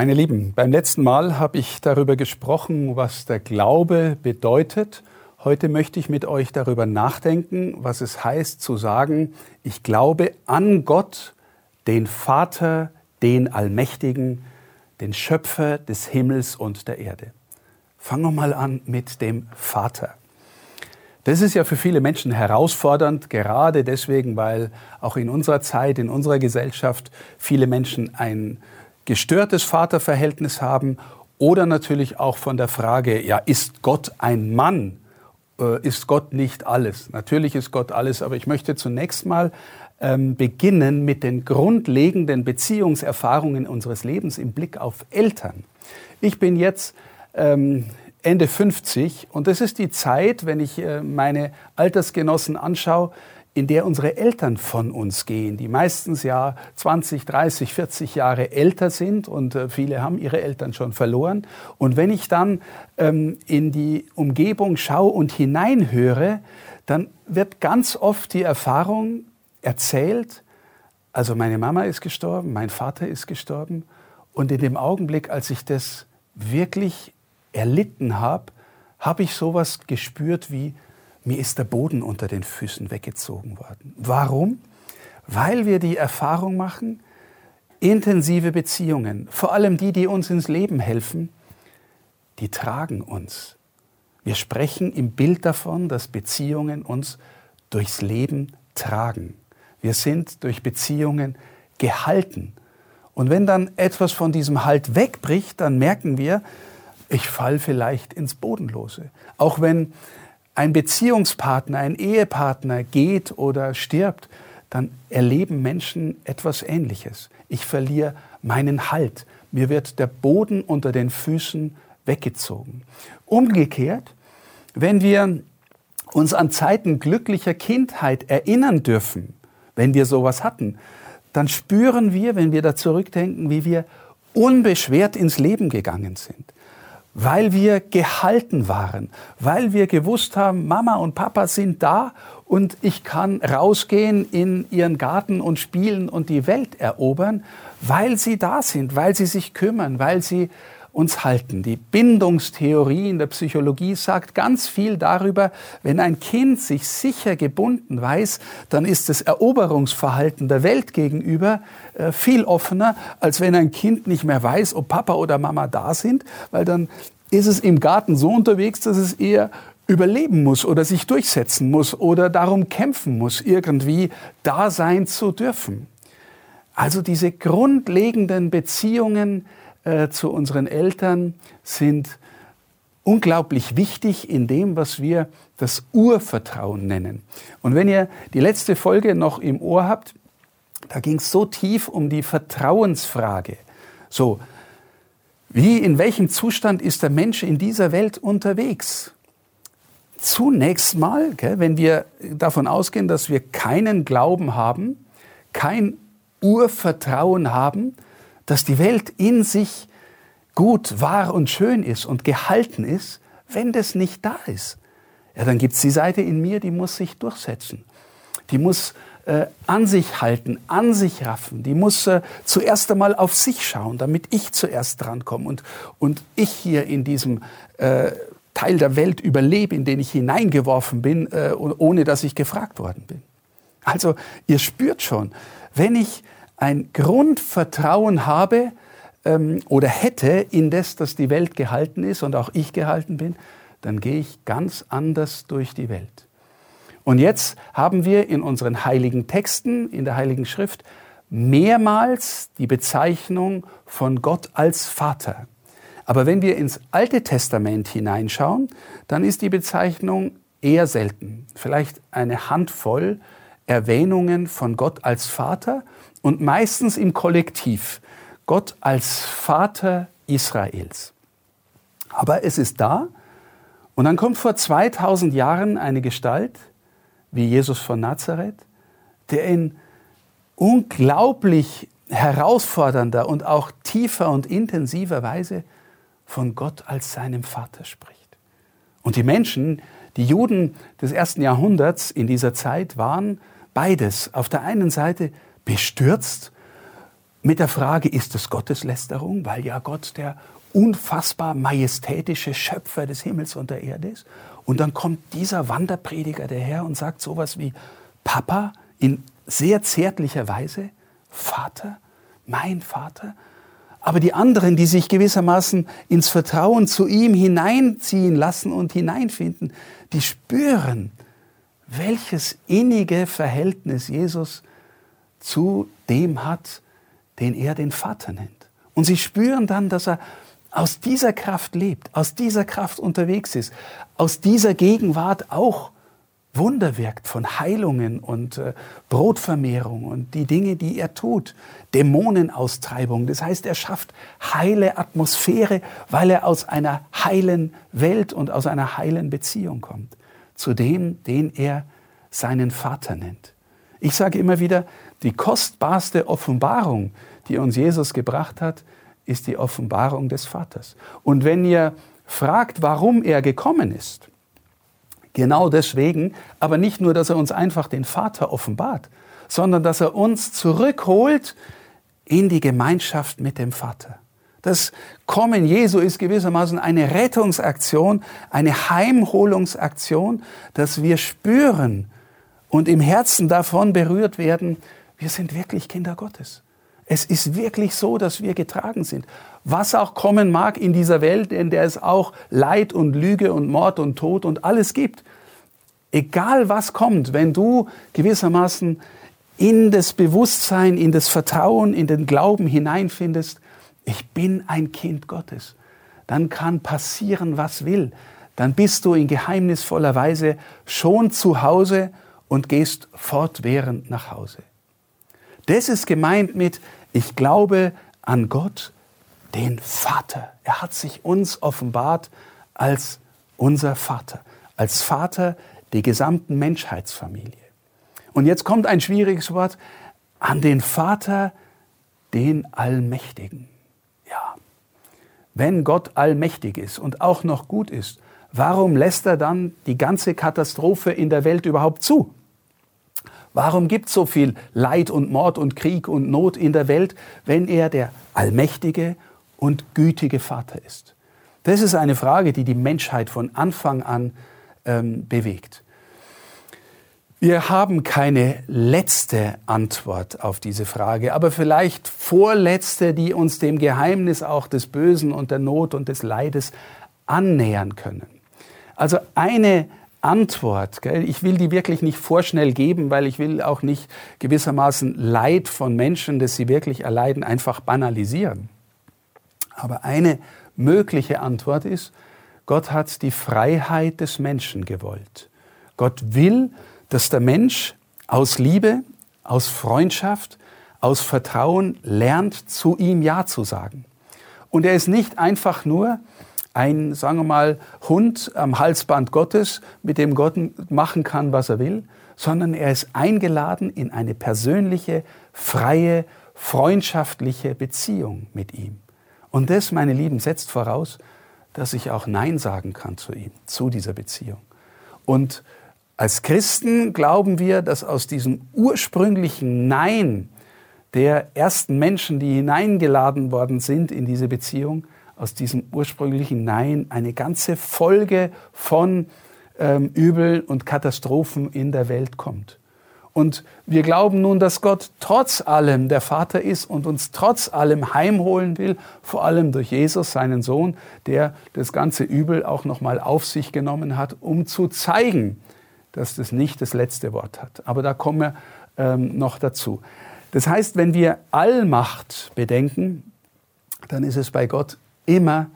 Meine Lieben, beim letzten Mal habe ich darüber gesprochen, was der Glaube bedeutet. Heute möchte ich mit euch darüber nachdenken, was es heißt zu sagen, ich glaube an Gott, den Vater, den Allmächtigen, den Schöpfer des Himmels und der Erde. Fangen wir mal an mit dem Vater. Das ist ja für viele Menschen herausfordernd, gerade deswegen, weil auch in unserer Zeit, in unserer Gesellschaft viele Menschen ein gestörtes Vaterverhältnis haben oder natürlich auch von der Frage, ja, ist Gott ein Mann? Äh, ist Gott nicht alles? Natürlich ist Gott alles, aber ich möchte zunächst mal ähm, beginnen mit den grundlegenden Beziehungserfahrungen unseres Lebens im Blick auf Eltern. Ich bin jetzt ähm, Ende 50 und das ist die Zeit, wenn ich äh, meine Altersgenossen anschaue, in der unsere Eltern von uns gehen, die meistens ja 20, 30, 40 Jahre älter sind und äh, viele haben ihre Eltern schon verloren. Und wenn ich dann ähm, in die Umgebung schaue und hineinhöre, dann wird ganz oft die Erfahrung erzählt, also meine Mama ist gestorben, mein Vater ist gestorben und in dem Augenblick, als ich das wirklich erlitten habe, habe ich sowas gespürt wie, mir ist der Boden unter den Füßen weggezogen worden. Warum? Weil wir die Erfahrung machen, intensive Beziehungen, vor allem die, die uns ins Leben helfen, die tragen uns. Wir sprechen im Bild davon, dass Beziehungen uns durchs Leben tragen. Wir sind durch Beziehungen gehalten. Und wenn dann etwas von diesem Halt wegbricht, dann merken wir, ich fall vielleicht ins Bodenlose. Auch wenn ein Beziehungspartner, ein Ehepartner geht oder stirbt, dann erleben Menschen etwas Ähnliches. Ich verliere meinen Halt. Mir wird der Boden unter den Füßen weggezogen. Umgekehrt, wenn wir uns an Zeiten glücklicher Kindheit erinnern dürfen, wenn wir sowas hatten, dann spüren wir, wenn wir da zurückdenken, wie wir unbeschwert ins Leben gegangen sind weil wir gehalten waren, weil wir gewusst haben, Mama und Papa sind da und ich kann rausgehen in ihren Garten und spielen und die Welt erobern, weil sie da sind, weil sie sich kümmern, weil sie uns halten. Die Bindungstheorie in der Psychologie sagt ganz viel darüber, wenn ein Kind sich sicher gebunden weiß, dann ist das Eroberungsverhalten der Welt gegenüber äh, viel offener, als wenn ein Kind nicht mehr weiß, ob Papa oder Mama da sind, weil dann ist es im Garten so unterwegs, dass es eher überleben muss oder sich durchsetzen muss oder darum kämpfen muss, irgendwie da sein zu dürfen. Also diese grundlegenden Beziehungen, äh, zu unseren Eltern sind unglaublich wichtig in dem, was wir das Urvertrauen nennen. Und wenn ihr die letzte Folge noch im Ohr habt, da ging es so tief um die Vertrauensfrage. So, wie, in welchem Zustand ist der Mensch in dieser Welt unterwegs? Zunächst mal, gell, wenn wir davon ausgehen, dass wir keinen Glauben haben, kein Urvertrauen haben, dass die Welt in sich gut, wahr und schön ist und gehalten ist, wenn das nicht da ist. Ja, dann gibt es die Seite in mir, die muss sich durchsetzen. Die muss äh, an sich halten, an sich raffen. Die muss äh, zuerst einmal auf sich schauen, damit ich zuerst drankomme und, und ich hier in diesem äh, Teil der Welt überlebe, in den ich hineingeworfen bin, äh, ohne dass ich gefragt worden bin. Also ihr spürt schon, wenn ich ein Grundvertrauen habe ähm, oder hätte in das, dass die Welt gehalten ist und auch ich gehalten bin, dann gehe ich ganz anders durch die Welt. Und jetzt haben wir in unseren heiligen Texten, in der Heiligen Schrift, mehrmals die Bezeichnung von Gott als Vater. Aber wenn wir ins Alte Testament hineinschauen, dann ist die Bezeichnung eher selten. Vielleicht eine Handvoll Erwähnungen von Gott als Vater und meistens im Kollektiv. Gott als Vater Israels. Aber es ist da und dann kommt vor 2000 Jahren eine Gestalt wie Jesus von Nazareth, der in unglaublich herausfordernder und auch tiefer und intensiver Weise von Gott als seinem Vater spricht. Und die Menschen, die Juden des ersten Jahrhunderts in dieser Zeit waren beides. Auf der einen Seite bestürzt mit der Frage, ist es Gotteslästerung, weil ja Gott der unfassbar majestätische Schöpfer des Himmels und der Erde ist. Und dann kommt dieser Wanderprediger daher und sagt sowas wie, Papa, in sehr zärtlicher Weise, Vater, mein Vater. Aber die anderen, die sich gewissermaßen ins Vertrauen zu ihm hineinziehen lassen und hineinfinden, die spüren, welches innige Verhältnis Jesus zu dem hat, den er den Vater nennt. Und sie spüren dann, dass er aus dieser Kraft lebt, aus dieser Kraft unterwegs ist, aus dieser Gegenwart auch Wunder wirkt von Heilungen und äh, Brotvermehrung und die Dinge, die er tut, Dämonenaustreibung. Das heißt, er schafft heile Atmosphäre, weil er aus einer heilen Welt und aus einer heilen Beziehung kommt, zu dem, den er seinen Vater nennt. Ich sage immer wieder, die kostbarste Offenbarung, die uns Jesus gebracht hat, ist die Offenbarung des Vaters. Und wenn ihr fragt, warum er gekommen ist, genau deswegen, aber nicht nur, dass er uns einfach den Vater offenbart, sondern dass er uns zurückholt in die Gemeinschaft mit dem Vater. Das Kommen Jesu ist gewissermaßen eine Rettungsaktion, eine Heimholungsaktion, dass wir spüren und im Herzen davon berührt werden, wir sind wirklich Kinder Gottes. Es ist wirklich so, dass wir getragen sind. Was auch kommen mag in dieser Welt, in der es auch Leid und Lüge und Mord und Tod und alles gibt. Egal was kommt, wenn du gewissermaßen in das Bewusstsein, in das Vertrauen, in den Glauben hineinfindest, ich bin ein Kind Gottes, dann kann passieren, was will. Dann bist du in geheimnisvoller Weise schon zu Hause und gehst fortwährend nach Hause. Das ist gemeint mit, ich glaube an Gott, den Vater. Er hat sich uns offenbart als unser Vater, als Vater der gesamten Menschheitsfamilie. Und jetzt kommt ein schwieriges Wort, an den Vater, den Allmächtigen. Ja, wenn Gott allmächtig ist und auch noch gut ist, warum lässt er dann die ganze Katastrophe in der Welt überhaupt zu? Warum gibt es so viel Leid und Mord und Krieg und Not in der Welt, wenn er der allmächtige und gütige Vater ist? Das ist eine Frage, die die Menschheit von Anfang an ähm, bewegt. Wir haben keine letzte Antwort auf diese Frage, aber vielleicht vorletzte, die uns dem Geheimnis auch des Bösen und der Not und des Leides annähern können. Also eine Antwort. Gell? Ich will die wirklich nicht vorschnell geben, weil ich will auch nicht gewissermaßen Leid von Menschen, das sie wirklich erleiden, einfach banalisieren. Aber eine mögliche Antwort ist, Gott hat die Freiheit des Menschen gewollt. Gott will, dass der Mensch aus Liebe, aus Freundschaft, aus Vertrauen lernt, zu ihm Ja zu sagen. Und er ist nicht einfach nur ein, sagen wir mal, Hund am Halsband Gottes, mit dem Gott machen kann, was er will, sondern er ist eingeladen in eine persönliche, freie, freundschaftliche Beziehung mit ihm. Und das, meine Lieben, setzt voraus, dass ich auch Nein sagen kann zu ihm, zu dieser Beziehung. Und als Christen glauben wir, dass aus diesem ursprünglichen Nein der ersten Menschen, die hineingeladen worden sind in diese Beziehung, aus diesem ursprünglichen Nein eine ganze Folge von ähm, Übel und Katastrophen in der Welt kommt. Und wir glauben nun, dass Gott trotz allem der Vater ist und uns trotz allem heimholen will, vor allem durch Jesus, seinen Sohn, der das ganze Übel auch nochmal auf sich genommen hat, um zu zeigen, dass das nicht das letzte Wort hat. Aber da kommen wir ähm, noch dazu. Das heißt, wenn wir Allmacht bedenken, dann ist es bei Gott immer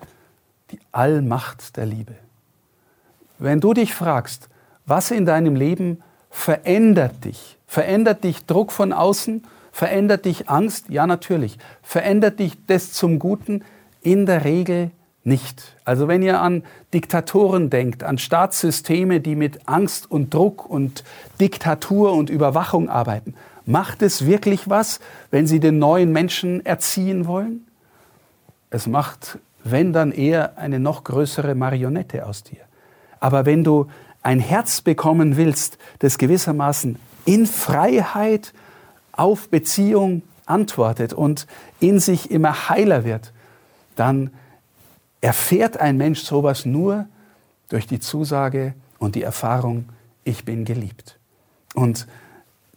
die Allmacht der Liebe. Wenn du dich fragst, was in deinem Leben verändert dich, verändert dich Druck von außen, verändert dich Angst, ja natürlich, verändert dich das zum Guten, in der Regel nicht. Also wenn ihr an Diktatoren denkt, an Staatssysteme, die mit Angst und Druck und Diktatur und Überwachung arbeiten, macht es wirklich was, wenn sie den neuen Menschen erziehen wollen? Es macht, wenn dann eher eine noch größere Marionette aus dir. Aber wenn du ein Herz bekommen willst, das gewissermaßen in Freiheit auf Beziehung antwortet und in sich immer heiler wird, dann erfährt ein Mensch sowas nur durch die Zusage und die Erfahrung, ich bin geliebt. Und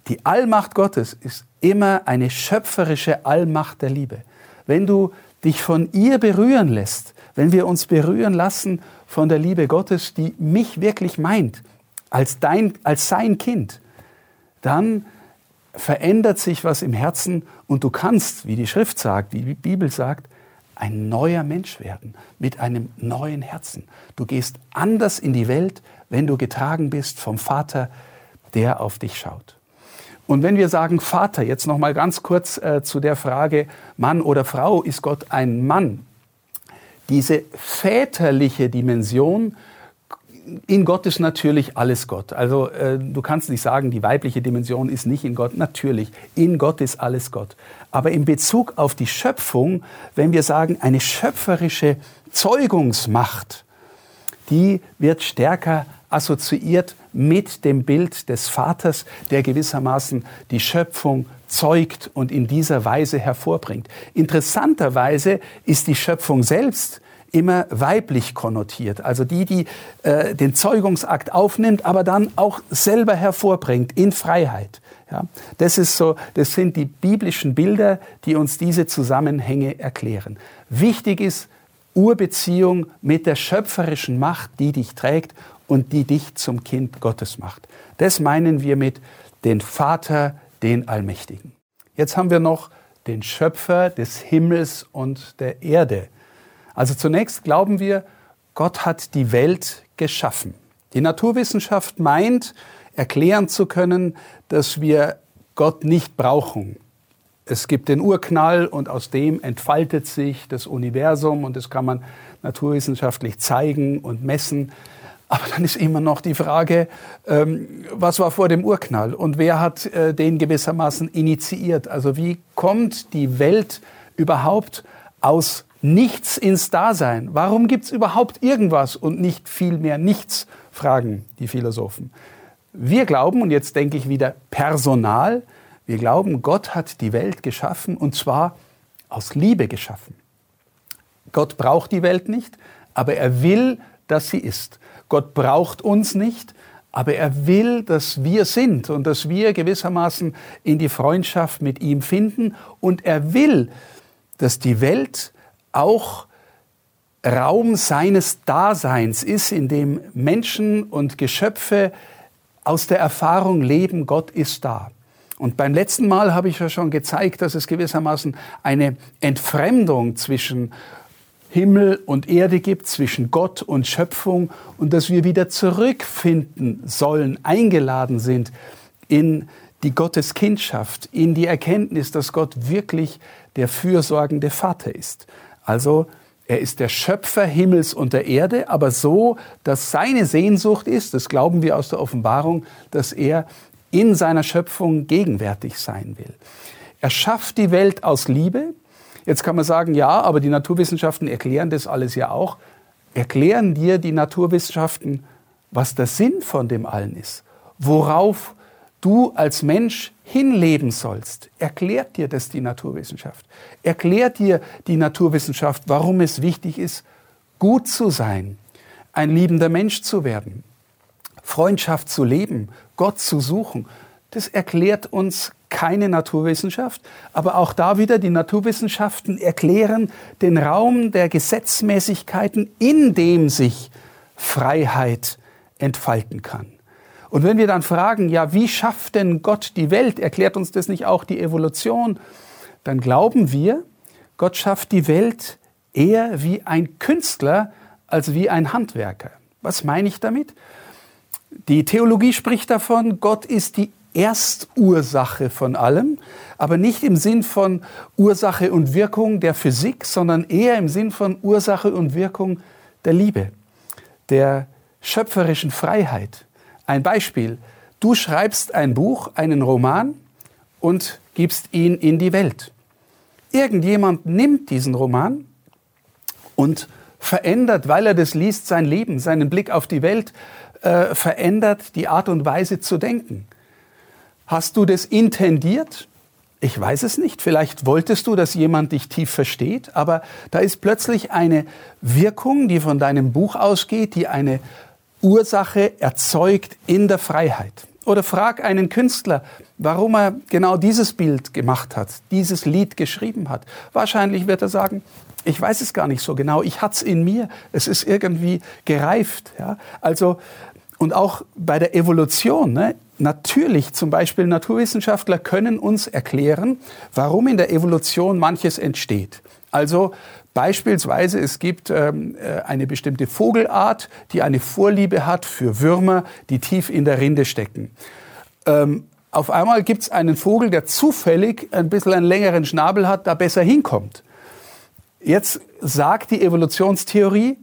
die Allmacht Gottes ist immer eine schöpferische Allmacht der Liebe. Wenn du dich von ihr berühren lässt, wenn wir uns berühren lassen von der Liebe Gottes, die mich wirklich meint, als, dein, als sein Kind, dann verändert sich was im Herzen und du kannst, wie die Schrift sagt, wie die Bibel sagt, ein neuer Mensch werden mit einem neuen Herzen. Du gehst anders in die Welt, wenn du getragen bist vom Vater, der auf dich schaut. Und wenn wir sagen Vater, jetzt noch mal ganz kurz äh, zu der Frage Mann oder Frau, ist Gott ein Mann? Diese väterliche Dimension in Gott ist natürlich alles Gott. Also äh, du kannst nicht sagen, die weibliche Dimension ist nicht in Gott. Natürlich, in Gott ist alles Gott. Aber in Bezug auf die Schöpfung, wenn wir sagen, eine schöpferische Zeugungsmacht, die wird stärker assoziiert mit dem Bild des Vaters, der gewissermaßen die Schöpfung zeugt und in dieser Weise hervorbringt. Interessanterweise ist die Schöpfung selbst immer weiblich konnotiert. Also die, die äh, den Zeugungsakt aufnimmt, aber dann auch selber hervorbringt in Freiheit. Ja, das ist so, das sind die biblischen Bilder, die uns diese Zusammenhänge erklären. Wichtig ist Urbeziehung mit der schöpferischen Macht, die dich trägt und die dich zum Kind Gottes macht. Das meinen wir mit den Vater, den Allmächtigen. Jetzt haben wir noch den Schöpfer des Himmels und der Erde. Also zunächst glauben wir, Gott hat die Welt geschaffen. Die Naturwissenschaft meint, erklären zu können, dass wir Gott nicht brauchen. Es gibt den Urknall und aus dem entfaltet sich das Universum und das kann man naturwissenschaftlich zeigen und messen. Aber dann ist immer noch die Frage, ähm, was war vor dem Urknall und wer hat äh, den gewissermaßen initiiert? Also wie kommt die Welt überhaupt aus nichts ins Dasein. Warum gibt es überhaupt irgendwas und nicht viel mehr nichts, fragen die Philosophen. Wir glauben, und jetzt denke ich wieder personal, wir glauben, Gott hat die Welt geschaffen und zwar aus Liebe geschaffen. Gott braucht die Welt nicht, aber er will, dass sie ist. Gott braucht uns nicht, aber er will, dass wir sind und dass wir gewissermaßen in die Freundschaft mit ihm finden und er will, dass die Welt auch Raum seines Daseins ist, in dem Menschen und Geschöpfe aus der Erfahrung leben, Gott ist da. Und beim letzten Mal habe ich ja schon gezeigt, dass es gewissermaßen eine Entfremdung zwischen Himmel und Erde gibt, zwischen Gott und Schöpfung und dass wir wieder zurückfinden sollen, eingeladen sind in die Gotteskindschaft, in die Erkenntnis, dass Gott wirklich der fürsorgende Vater ist. Also er ist der Schöpfer Himmels und der Erde, aber so, dass seine Sehnsucht ist, das glauben wir aus der Offenbarung, dass er in seiner Schöpfung gegenwärtig sein will. Er schafft die Welt aus Liebe. Jetzt kann man sagen, ja, aber die Naturwissenschaften erklären das alles ja auch. Erklären dir die Naturwissenschaften, was der Sinn von dem allen ist, worauf du als Mensch hinleben sollst, erklärt dir das die Naturwissenschaft. Erklärt dir die Naturwissenschaft, warum es wichtig ist, gut zu sein, ein liebender Mensch zu werden, Freundschaft zu leben, Gott zu suchen. Das erklärt uns keine Naturwissenschaft, aber auch da wieder die Naturwissenschaften erklären den Raum der Gesetzmäßigkeiten, in dem sich Freiheit entfalten kann. Und wenn wir dann fragen, ja, wie schafft denn Gott die Welt? Erklärt uns das nicht auch die Evolution? Dann glauben wir, Gott schafft die Welt eher wie ein Künstler als wie ein Handwerker. Was meine ich damit? Die Theologie spricht davon, Gott ist die Erstursache von allem, aber nicht im Sinn von Ursache und Wirkung der Physik, sondern eher im Sinn von Ursache und Wirkung der Liebe, der schöpferischen Freiheit, ein Beispiel. Du schreibst ein Buch, einen Roman und gibst ihn in die Welt. Irgendjemand nimmt diesen Roman und verändert, weil er das liest, sein Leben, seinen Blick auf die Welt, äh, verändert die Art und Weise zu denken. Hast du das intendiert? Ich weiß es nicht. Vielleicht wolltest du, dass jemand dich tief versteht, aber da ist plötzlich eine Wirkung, die von deinem Buch ausgeht, die eine Ursache erzeugt in der Freiheit. Oder frag einen Künstler, warum er genau dieses Bild gemacht hat, dieses Lied geschrieben hat. Wahrscheinlich wird er sagen, ich weiß es gar nicht so genau, ich hatte es in mir, es ist irgendwie gereift. Ja? Also, und auch bei der Evolution, ne? Natürlich zum Beispiel Naturwissenschaftler können uns erklären, warum in der Evolution manches entsteht. Also Beispielsweise, es gibt ähm, äh, eine bestimmte Vogelart, die eine Vorliebe hat für Würmer, die tief in der Rinde stecken. Ähm, auf einmal gibt es einen Vogel, der zufällig ein bisschen einen längeren Schnabel hat, da besser hinkommt. Jetzt sagt die Evolutionstheorie,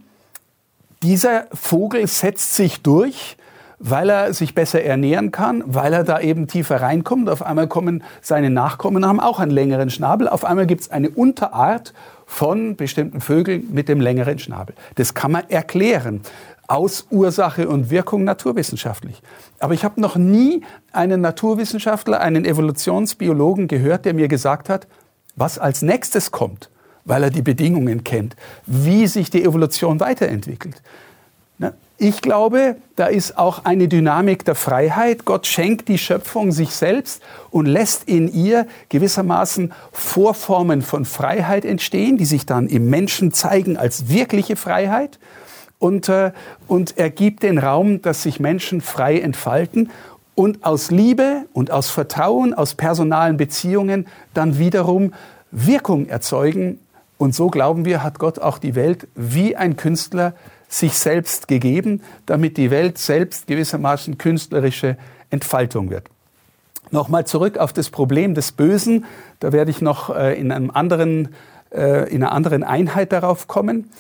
dieser Vogel setzt sich durch, weil er sich besser ernähren kann, weil er da eben tiefer reinkommt. Auf einmal kommen seine Nachkommen, haben auch einen längeren Schnabel. Auf einmal gibt es eine Unterart von bestimmten Vögeln mit dem längeren Schnabel. Das kann man erklären aus Ursache und Wirkung naturwissenschaftlich. Aber ich habe noch nie einen Naturwissenschaftler, einen Evolutionsbiologen gehört, der mir gesagt hat, was als nächstes kommt, weil er die Bedingungen kennt, wie sich die Evolution weiterentwickelt. Ich glaube, da ist auch eine Dynamik der Freiheit. Gott schenkt die Schöpfung sich selbst und lässt in ihr gewissermaßen Vorformen von Freiheit entstehen, die sich dann im Menschen zeigen als wirkliche Freiheit. Und, äh, und er gibt den Raum, dass sich Menschen frei entfalten und aus Liebe und aus Vertrauen, aus personalen Beziehungen dann wiederum Wirkung erzeugen. Und so glauben wir, hat Gott auch die Welt wie ein Künstler sich selbst gegeben, damit die Welt selbst gewissermaßen künstlerische Entfaltung wird. Nochmal zurück auf das Problem des Bösen. Da werde ich noch äh, in, einem anderen, äh, in einer anderen Einheit darauf kommen.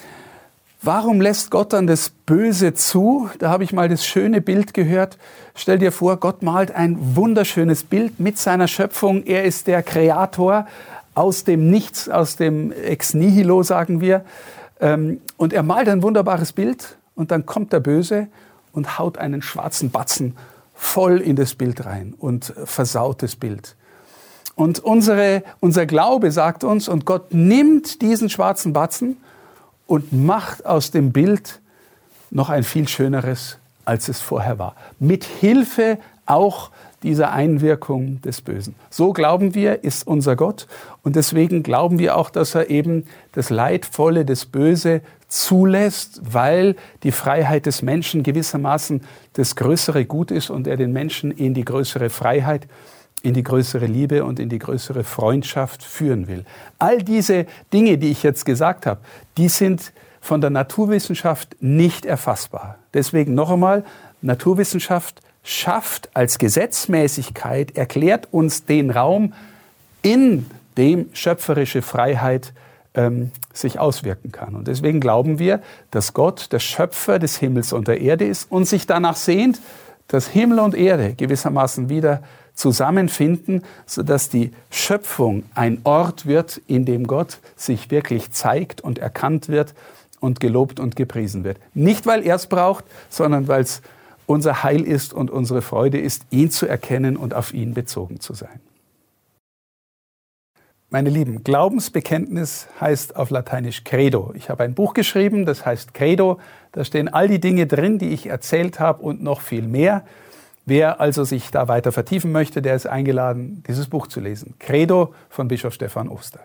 Warum lässt Gott dann das Böse zu? Da habe ich mal das schöne Bild gehört. Stell dir vor, Gott malt ein wunderschönes Bild mit seiner Schöpfung. Er ist der Kreator aus dem Nichts, aus dem Ex Nihilo, sagen wir. Ähm, und er malt ein wunderbares Bild und dann kommt der Böse und haut einen schwarzen Batzen voll in das Bild rein und versaut das Bild. Und unsere, unser Glaube sagt uns, und Gott nimmt diesen schwarzen Batzen und macht aus dem Bild noch ein viel schöneres, als es vorher war. Mit Hilfe auch dieser Einwirkung des Bösen. So glauben wir, ist unser Gott. Und deswegen glauben wir auch, dass er eben das Leidvolle, das Böse zulässt, weil die Freiheit des Menschen gewissermaßen das größere Gut ist und er den Menschen in die größere Freiheit, in die größere Liebe und in die größere Freundschaft führen will. All diese Dinge, die ich jetzt gesagt habe, die sind von der Naturwissenschaft nicht erfassbar. Deswegen noch einmal, Naturwissenschaft schafft als Gesetzmäßigkeit, erklärt uns den Raum, in dem schöpferische Freiheit ähm, sich auswirken kann. Und deswegen glauben wir, dass Gott der Schöpfer des Himmels und der Erde ist und sich danach sehnt, dass Himmel und Erde gewissermaßen wieder zusammenfinden, sodass die Schöpfung ein Ort wird, in dem Gott sich wirklich zeigt und erkannt wird und gelobt und gepriesen wird. Nicht, weil er es braucht, sondern weil es unser Heil ist und unsere Freude ist, ihn zu erkennen und auf ihn bezogen zu sein. Meine Lieben, Glaubensbekenntnis heißt auf Lateinisch Credo. Ich habe ein Buch geschrieben, das heißt Credo. Da stehen all die Dinge drin, die ich erzählt habe und noch viel mehr. Wer also sich da weiter vertiefen möchte, der ist eingeladen, dieses Buch zu lesen. Credo von Bischof Stefan Oster.